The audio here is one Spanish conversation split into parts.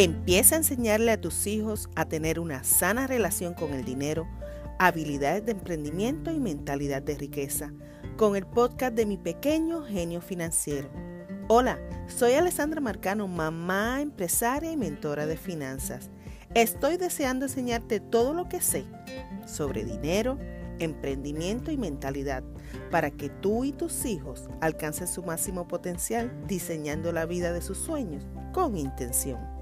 Empieza a enseñarle a tus hijos a tener una sana relación con el dinero, habilidades de emprendimiento y mentalidad de riqueza con el podcast de mi pequeño genio financiero. Hola, soy Alessandra Marcano, mamá, empresaria y mentora de finanzas. Estoy deseando enseñarte todo lo que sé sobre dinero, emprendimiento y mentalidad para que tú y tus hijos alcancen su máximo potencial diseñando la vida de sus sueños con intención.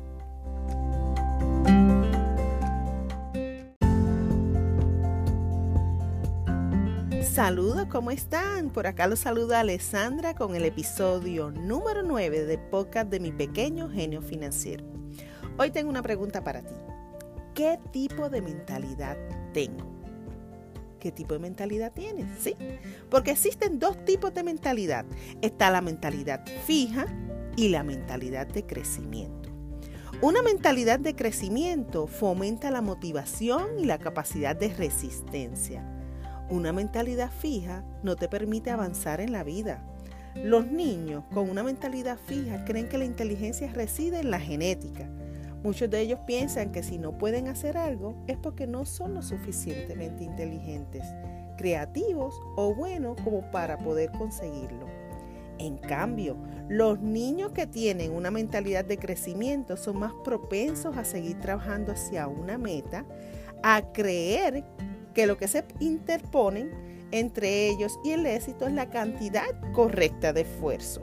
Saludos, ¿cómo están? Por acá los saluda Alessandra con el episodio número 9 de podcast de mi pequeño genio financiero. Hoy tengo una pregunta para ti. ¿Qué tipo de mentalidad tengo? ¿Qué tipo de mentalidad tienes? Sí, porque existen dos tipos de mentalidad. Está la mentalidad fija y la mentalidad de crecimiento. Una mentalidad de crecimiento fomenta la motivación y la capacidad de resistencia una mentalidad fija no te permite avanzar en la vida. Los niños con una mentalidad fija creen que la inteligencia reside en la genética. Muchos de ellos piensan que si no pueden hacer algo es porque no son lo suficientemente inteligentes, creativos o buenos como para poder conseguirlo. En cambio, los niños que tienen una mentalidad de crecimiento son más propensos a seguir trabajando hacia una meta, a creer que lo que se interponen entre ellos y el éxito es la cantidad correcta de esfuerzo.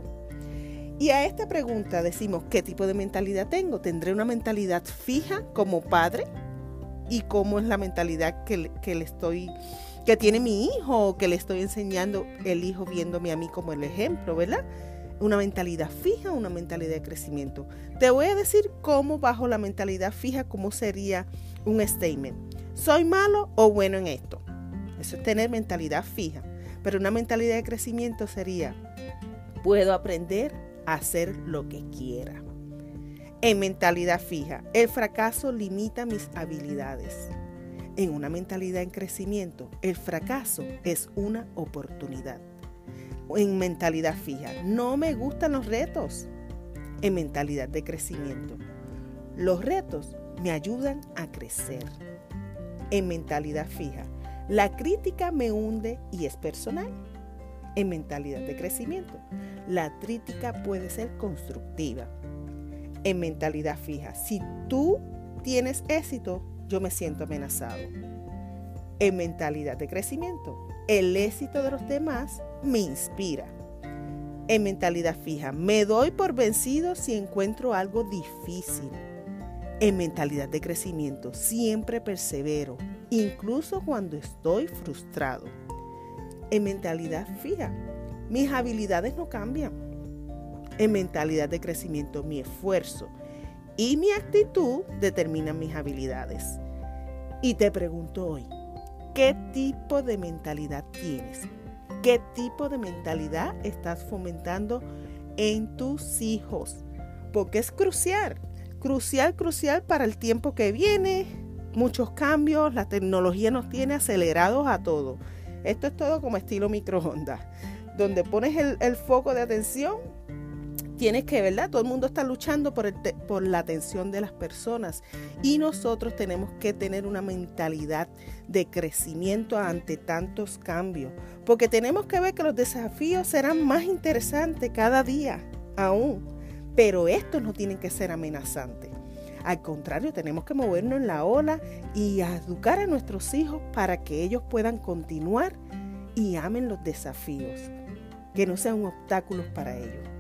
Y a esta pregunta decimos, ¿qué tipo de mentalidad tengo? ¿Tendré una mentalidad fija como padre? ¿Y cómo es la mentalidad que, que le estoy que tiene mi hijo que le estoy enseñando el hijo viéndome a mí como el ejemplo, ¿verdad? Una mentalidad fija, una mentalidad de crecimiento. Te voy a decir cómo bajo la mentalidad fija, cómo sería un statement. ¿Soy malo o bueno en esto? Eso es tener mentalidad fija. Pero una mentalidad de crecimiento sería, puedo aprender a hacer lo que quiera. En mentalidad fija, el fracaso limita mis habilidades. En una mentalidad en crecimiento, el fracaso es una oportunidad. En mentalidad fija, no me gustan los retos. En mentalidad de crecimiento, los retos me ayudan a crecer en mentalidad fija. La crítica me hunde y es personal. En mentalidad de crecimiento, la crítica puede ser constructiva. En mentalidad fija, si tú tienes éxito, yo me siento amenazado. En mentalidad de crecimiento, el éxito de los demás me inspira. En mentalidad fija, me doy por vencido si encuentro algo difícil. En mentalidad de crecimiento siempre persevero, incluso cuando estoy frustrado. En mentalidad fija, mis habilidades no cambian. En mentalidad de crecimiento, mi esfuerzo y mi actitud determinan mis habilidades. Y te pregunto hoy, ¿qué tipo de mentalidad tienes? ¿Qué tipo de mentalidad estás fomentando en tus hijos? Porque es crucial crucial, crucial para el tiempo que viene. Muchos cambios, la tecnología nos tiene acelerados a todo. Esto es todo como estilo microondas, donde pones el, foco de atención, tienes que, ¿verdad? Todo el mundo está luchando por, por la atención de las personas y nosotros tenemos que tener una mentalidad de crecimiento ante tantos cambios, porque tenemos que ver que los desafíos serán más interesantes cada día aún pero estos no tienen que ser amenazantes. Al contrario, tenemos que movernos en la ola y educar a nuestros hijos para que ellos puedan continuar y amen los desafíos, que no sean obstáculos para ellos.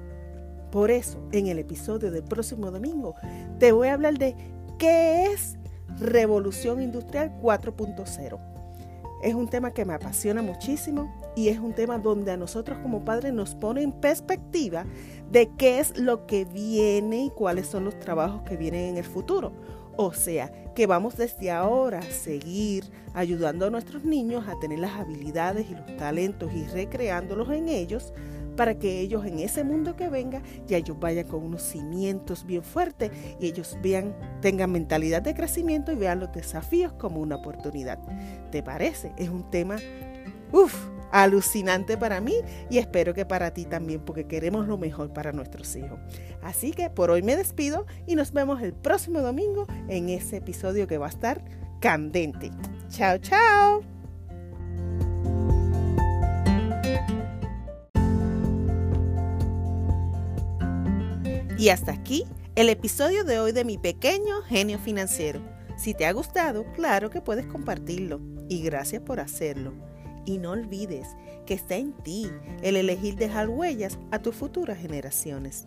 Por eso, en el episodio del próximo domingo, te voy a hablar de qué es Revolución Industrial 4.0. Es un tema que me apasiona muchísimo y es un tema donde a nosotros como padres nos pone en perspectiva de qué es lo que viene y cuáles son los trabajos que vienen en el futuro. O sea, que vamos desde ahora a seguir ayudando a nuestros niños a tener las habilidades y los talentos y recreándolos en ellos para que ellos en ese mundo que venga ya ellos vayan con unos cimientos bien fuertes y ellos vean, tengan mentalidad de crecimiento y vean los desafíos como una oportunidad. ¿Te parece? Es un tema, uff, alucinante para mí y espero que para ti también, porque queremos lo mejor para nuestros hijos. Así que por hoy me despido y nos vemos el próximo domingo en ese episodio que va a estar candente. Chao, chao. Y hasta aquí el episodio de hoy de mi pequeño genio financiero. Si te ha gustado, claro que puedes compartirlo y gracias por hacerlo. Y no olvides que está en ti el elegir dejar huellas a tus futuras generaciones.